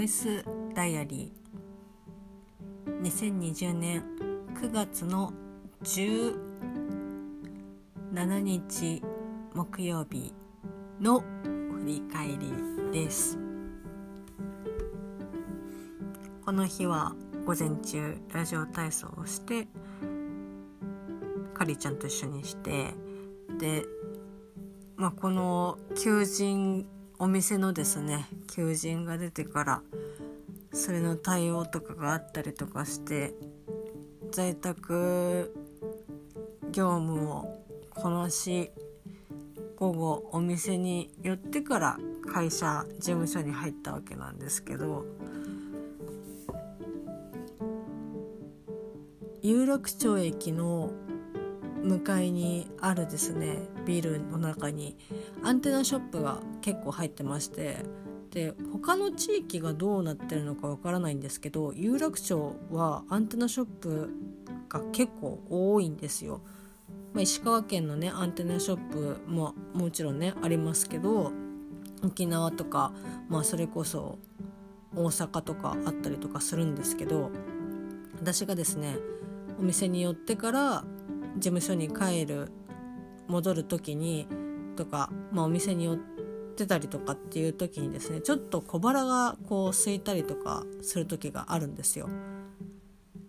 ボイスダイアリー。2020年9月の17日木曜日の振り返りです。この日は午前中ラジオ体操をしてかりちゃんと一緒にしてで、まあ、この求人お店のですね求人が出てからそれの対応とかがあったりとかして在宅業務をこなし午後お店に寄ってから会社事務所に入ったわけなんですけど有楽町駅の向かいにあるですねビルの中にアンテナショップが結構入ってましてで他の地域がどうなってるのかわからないんですけど有楽町はアンテナショップが結構多いんですよ。まあ、石川県のねアンテナショップももちろんねありますけど沖縄とか、まあ、それこそ大阪とかあったりとかするんですけど私がですねお店に寄ってから事務所に帰る戻る時にとか、まあ、お店に寄ってたりとかっていう時にですねちょっと小腹がこう空いたりとかする時があるんですよ。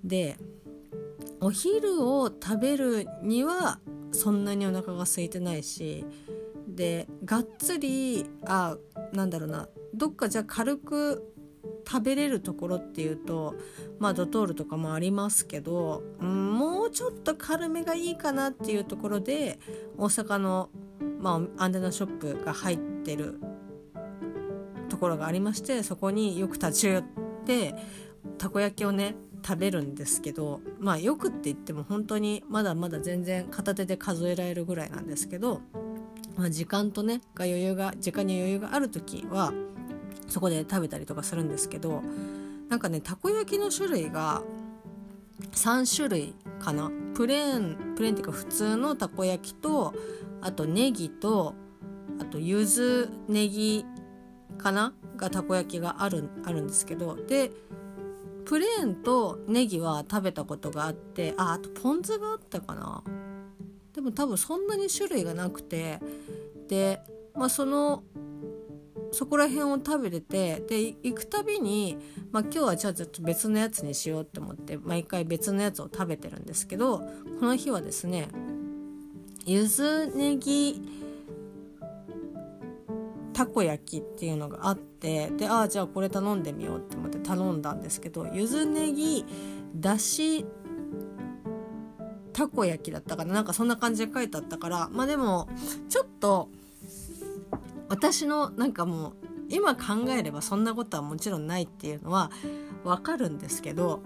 でお昼を食べるにはそんなにお腹が空いてないしでがっつりあなんだろうなどっかじゃあ軽く食べれるところっていうとまあドトールとかもありますけど、うん、ちょっと軽めがいいかなっていうところで大阪の、まあ、アンテナショップが入ってるところがありましてそこによく立ち寄ってたこ焼きをね食べるんですけどまあよくって言っても本当にまだまだ全然片手で数えられるぐらいなんですけど、まあ、時間とねが余裕が時間に余裕がある時はそこで食べたりとかするんですけどなんかねたこ焼きの種類が3種類かな？プレーンプレーンっていうか普通のたこ焼きとあとネギとあと柚子ネギかな？がたこ焼きがあるあるんですけど。でプレーンとネギは食べたことがあってああとポン酢があったかな？でも多分そんなに種類がなくて。でまあそのそこら辺を食べれてで行くたびに、まあ、今日はじゃあちょっと別のやつにしようって思って毎回別のやつを食べてるんですけどこの日はですねゆずネギたこ焼きっていうのがあってでああじゃあこれ頼んでみようって思って頼んだんですけどゆずネギだしたこ焼きだったかな。なんかそんな感じで書いてあったからまあでもちょっと私のなんかもう今考えればそんなことはもちろんないっていうのはわかるんですけど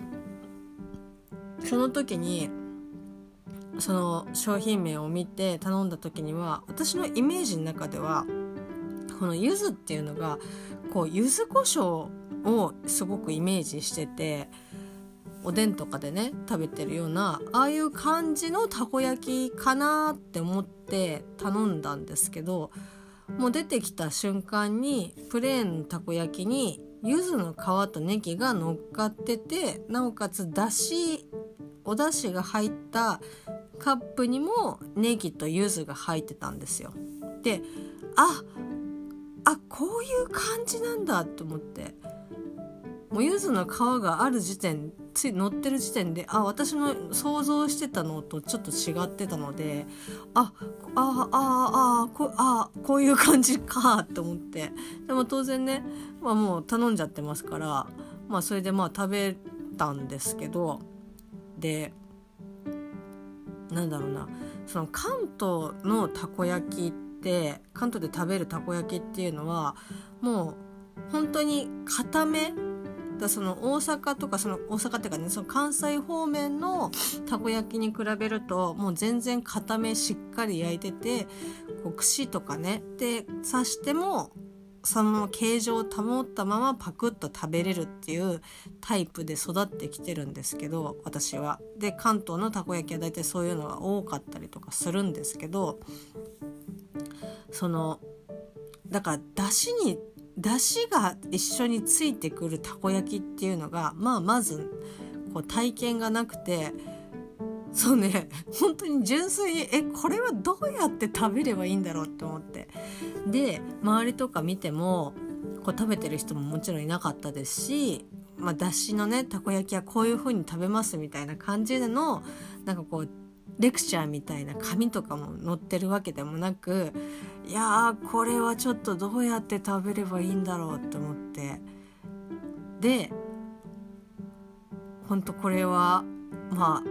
その時にその商品名を見て頼んだ時には私のイメージの中ではこの柚子っていうのがこう柚子胡椒をすごくイメージしてておでんとかでね食べてるようなああいう感じのたこ焼きかなって思って頼んだんですけどもう出てきた瞬間にプレーンのたこ焼きに柚子の皮とネギが乗っかっててなおかつだしお出汁が入ったカップにもネギと柚子が入ってたんですよ。でああこういう感じなんだと思ってもう柚子の皮がある時点つい乗ってる時点であ私の想像してたのとちょっと違ってたのでああああこあこういう感じかと思って。でも当然ね、まあ、もう頼んじゃってますからまあそれでまあ食べたんですけどでなんだろうなその関東のたこ焼きって関東で食べるたこ焼きっていうのはもう本当に固めだその大阪とかその大阪っていうかねその関西方面のたこ焼きに比べるともう全然固めしっかり焼いててこう串とかねで刺してもその形状を保ったままパクッと食べれるっていうタイプで育ってきてるんですけど私は。で関東のたこ焼きは大体そういうのが多かったりとかするんですけどそのだからだしに出汁が一緒についてくるたこ焼きっていうのがまあまずこう体験がなくてそうね 本当に純粋にえこれはどうやって食べればいいんだろうって思って。で周りとか見てもこう食べてる人ももちろんいなかったですし、まあ、だしのねたこ焼きはこういう風に食べますみたいな感じでのなんかこうレクチャーみたいな紙とかも載ってるわけでもなくいやーこれはちょっとどうやって食べればいいんだろうって思って。でほんとこれはま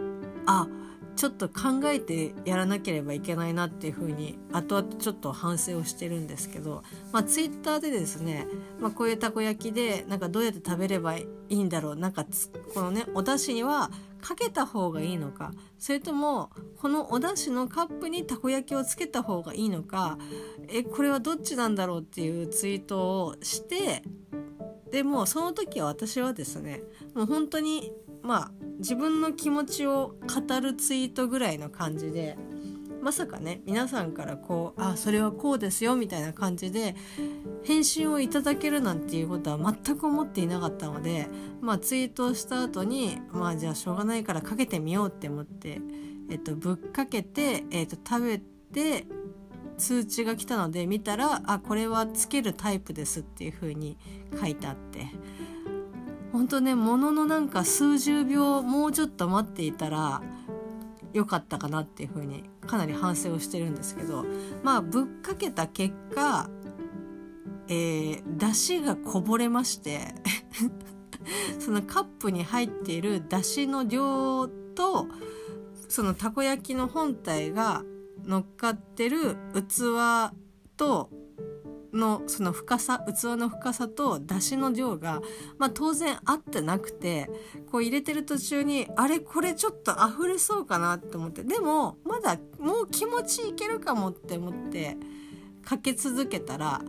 ああちょっと考えてやらなければいけないなっていうふうに後々ちょっと反省をしてるんですけど、まあ、ツイッターでですね、まあ、こういうたこ焼きでなんかどうやって食べればいいんだろうなんかこのねお出汁にはかけた方がいいのかそれともこのお出汁のカップにたこ焼きをつけた方がいいのかえこれはどっちなんだろうっていうツイートをしてでもその時は私はですねもう本当にまあ自分の気持ちを語るツイートぐらいの感じでまさかね皆さんからこう「あそれはこうですよ」みたいな感じで返信をいただけるなんていうことは全く思っていなかったので、まあ、ツイートをした後にまあじゃあしょうがないからかけてみようって思って、えっと、ぶっかけて、えっと、食べて通知が来たので見たら「あこれはつけるタイプです」っていう風に書いてあって。本当ねもののなんか数十秒もうちょっと待っていたら良かったかなっていうふうにかなり反省をしてるんですけどまあぶっかけた結果えー、出汁がこぼれまして そのカップに入っている出汁の量とそのたこ焼きの本体が乗っかってる器とのその深さ器の深さと出汁の量が、まあ、当然合ってなくてこう入れてる途中にあれこれちょっと溢れそうかなって思って。でもまだもう気持ちいけるかもって思ってかけ続けたら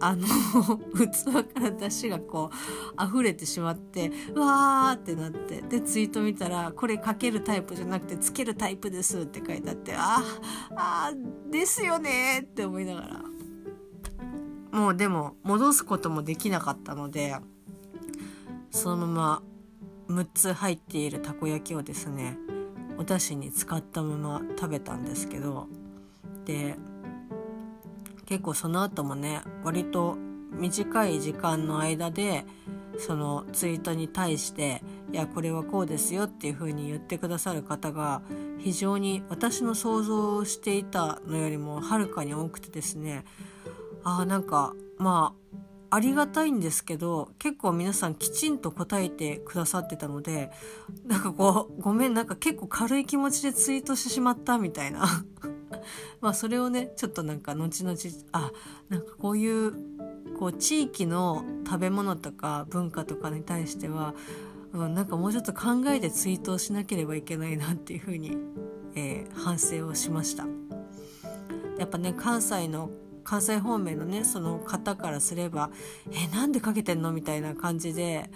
あの 器から出汁がこう溢れてしまってうわーってなってでツイート見たらこれかけるタイプじゃなくてつけるタイプですって書いてあってああですよねって思いながら。もうでも戻すこともできなかったのでそのまま6つ入っているたこ焼きをですねお出汁に使ったまま食べたんですけどで結構その後もね割と短い時間の間でそのツイートに対して「いやこれはこうですよ」っていう風に言ってくださる方が非常に私の想像していたのよりもはるかに多くてですねあなんかまあありがたいんですけど結構皆さんきちんと答えてくださってたのでなんかこうごめんなんか結構軽い気持ちでツイートしてしまったみたいな まあそれをねちょっとなんか後々あなんかこういうこう地域の食べ物とか文化とかに対しては、うん、なんかもうちょっと考えてツイートをしなければいけないなっていうふうに、えー、反省をしました。やっぱね関西の関西方面のねその方からすれば「えなんでかけてんの?」みたいな感じで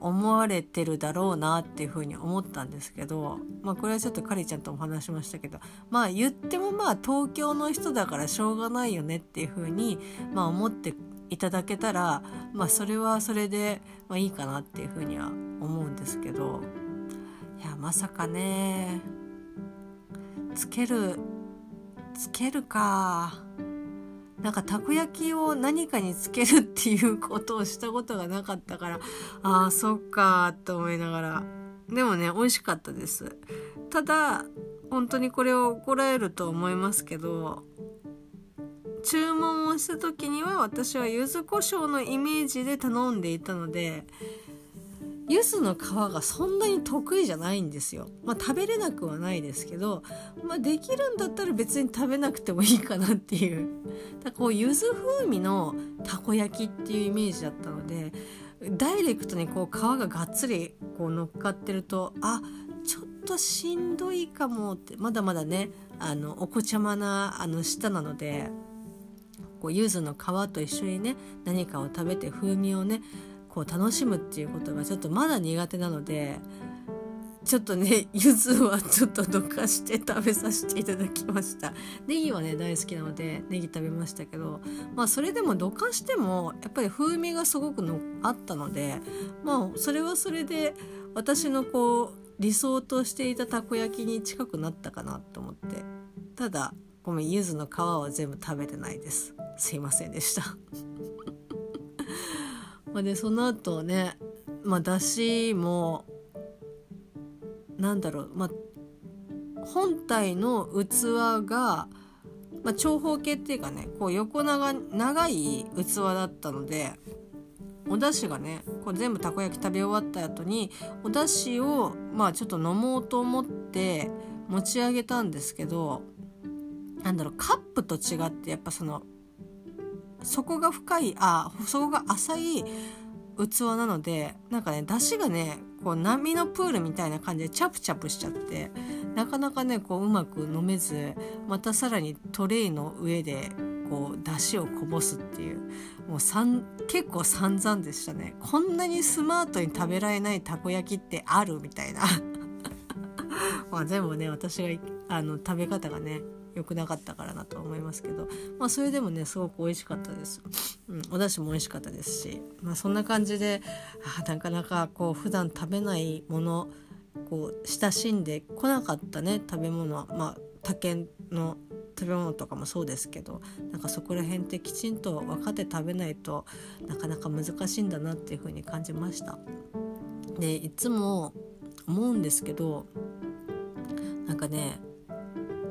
思われてるだろうなっていうふうに思ったんですけどまあこれはちょっとカリちゃんとも話しましたけどまあ言ってもまあ東京の人だからしょうがないよねっていうふうにまあ思っていただけたらまあそれはそれで、まあ、いいかなっていうふうには思うんですけどいやまさかねつけるつけるか。なんかたこ焼きを何かにつけるっていうことをしたことがなかったからああそっかと思いながら。でもね美味しかったです。ただ本当にこれを怒られると思いますけど注文をした時には私は柚子胡椒のイメージで頼んでいたので柚子の皮がそんなに得意じゃないんですよ。まあ食べれなくはないですけど、まあできるんだったら別に食べなくてもいいかなっていう。だこう柚子風味のたこ焼きっていうイメージだったので、ダイレクトにこう皮ががっつりこう乗っかってると、あ、ちょっとしんどいかもって、まだまだね、あの、お子ちゃまなあの舌なので、こう柚子の皮と一緒にね何かを食べて風味をねこう楽しむっていうことがちょっとまだ苦手なのでちょっとね 柚子はちょっとどかして食べさせていただきました。ネギはね大好きなのでネギ食べましたけどまあそれでもどかしてもやっぱり風味がすごくのあったのでまあそれはそれで私のこう理想としていたたこ焼きに近くなったかなと思って。ただごめん柚子の皮は全部食べてないです。すいませんでした。まあでその後ねまあだしもなんだろうまあ本体の器が、まあ、長方形っていうかねこう横長長い器だったのでお出汁がねこう全部たこ焼き食べ終わった後にお出汁をまあちょっと飲もうと思って持ち上げたんですけどなんだろうカップと違ってやっぱその底が深いあ底が浅い器なのでなんかね出汁がねこう波のプールみたいな感じでチャプチャプしちゃってなかなかねこううまく飲めずまたさらにトレイの上でこう出汁をこぼすっていうもうさん結構散々でしたね。こんなにスマートに食べられないたこ焼きってあるみたいな。まあ全部ね私があの食べ方がね良くなかったからなと思いますけど、まあ、それでもねすごく美味しかったです、うん、お出汁も美味しかったですし、まあ、そんな感じであなかなかこう普段食べないものこう親しんでこなかったね食べ物はまあ他県の食べ物とかもそうですけどなんかそこら辺ってきちんと分かって食べないとなかなか難しいんだなっていう風に感じました。でいつも思うんですけどなんかね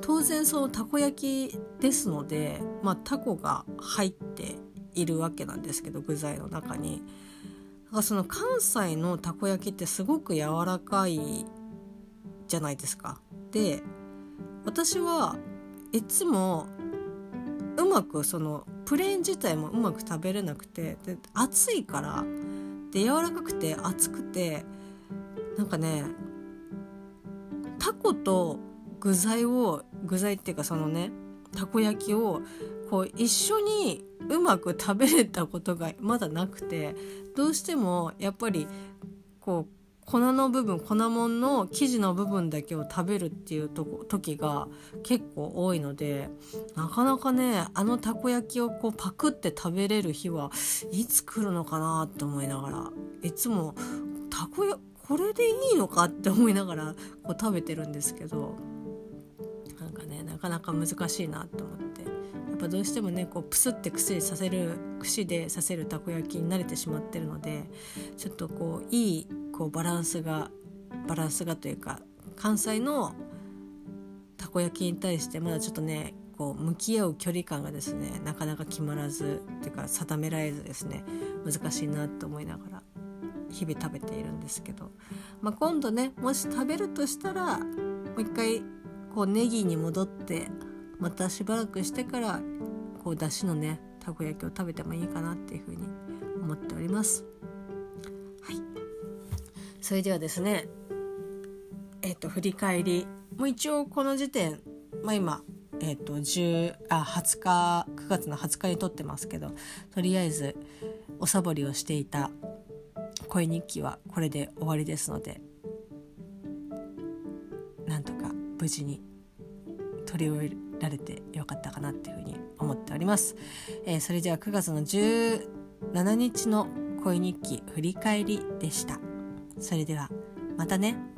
当然そのたこ焼きですので、まあ、タコが入っているわけなんですけど具材の中に。だからその関西のたこ焼きってすごく柔らかいじゃないですか。で私はいつもうまくそのプレーン自体もうまく食べれなくてで熱いからで柔らかくて熱くてなんかねタコと具材を具材っていうかそのねたこ焼きをこう一緒にうまく食べれたことがまだなくてどうしてもやっぱりこう粉の部分粉もんの生地の部分だけを食べるっていうとこ時が結構多いのでなかなかねあのたこ焼きをこうパクって食べれる日はいつ来るのかなって思いながらいつもたこやこれでいいのかって思いながらこう食べてるんですけど。なかなか難しいなと思って。やっぱどうしてもねこうプスって串させる串で刺せるたこ焼きに慣れてしまってるのでちょっとこういいこうバランスがバランスがというか関西のたこ焼きに対してまだちょっとねこう向き合う距離感がですねなかなか決まらずっていうか定められずですね難しいなと思いながら日々食べているんですけど、まあ、今度ねもし食べるとしたらもう一回こうネギに戻ってまたしばらくしてからこうだしのねたこ焼きを食べてもいいかなっていうふうに思っております。はい。それではですねえっ、ー、と振り返り。もう一応この時点まあ今えっ、ー、と10あ20日9月の20日に撮ってますけどとりあえずおサボりをしていた恋日記はこれで終わりですので無事に取り終えられてよかったかなっていうふうに思っております、えー、それでは9月の17日の恋日記振り返りでした。それではまたね。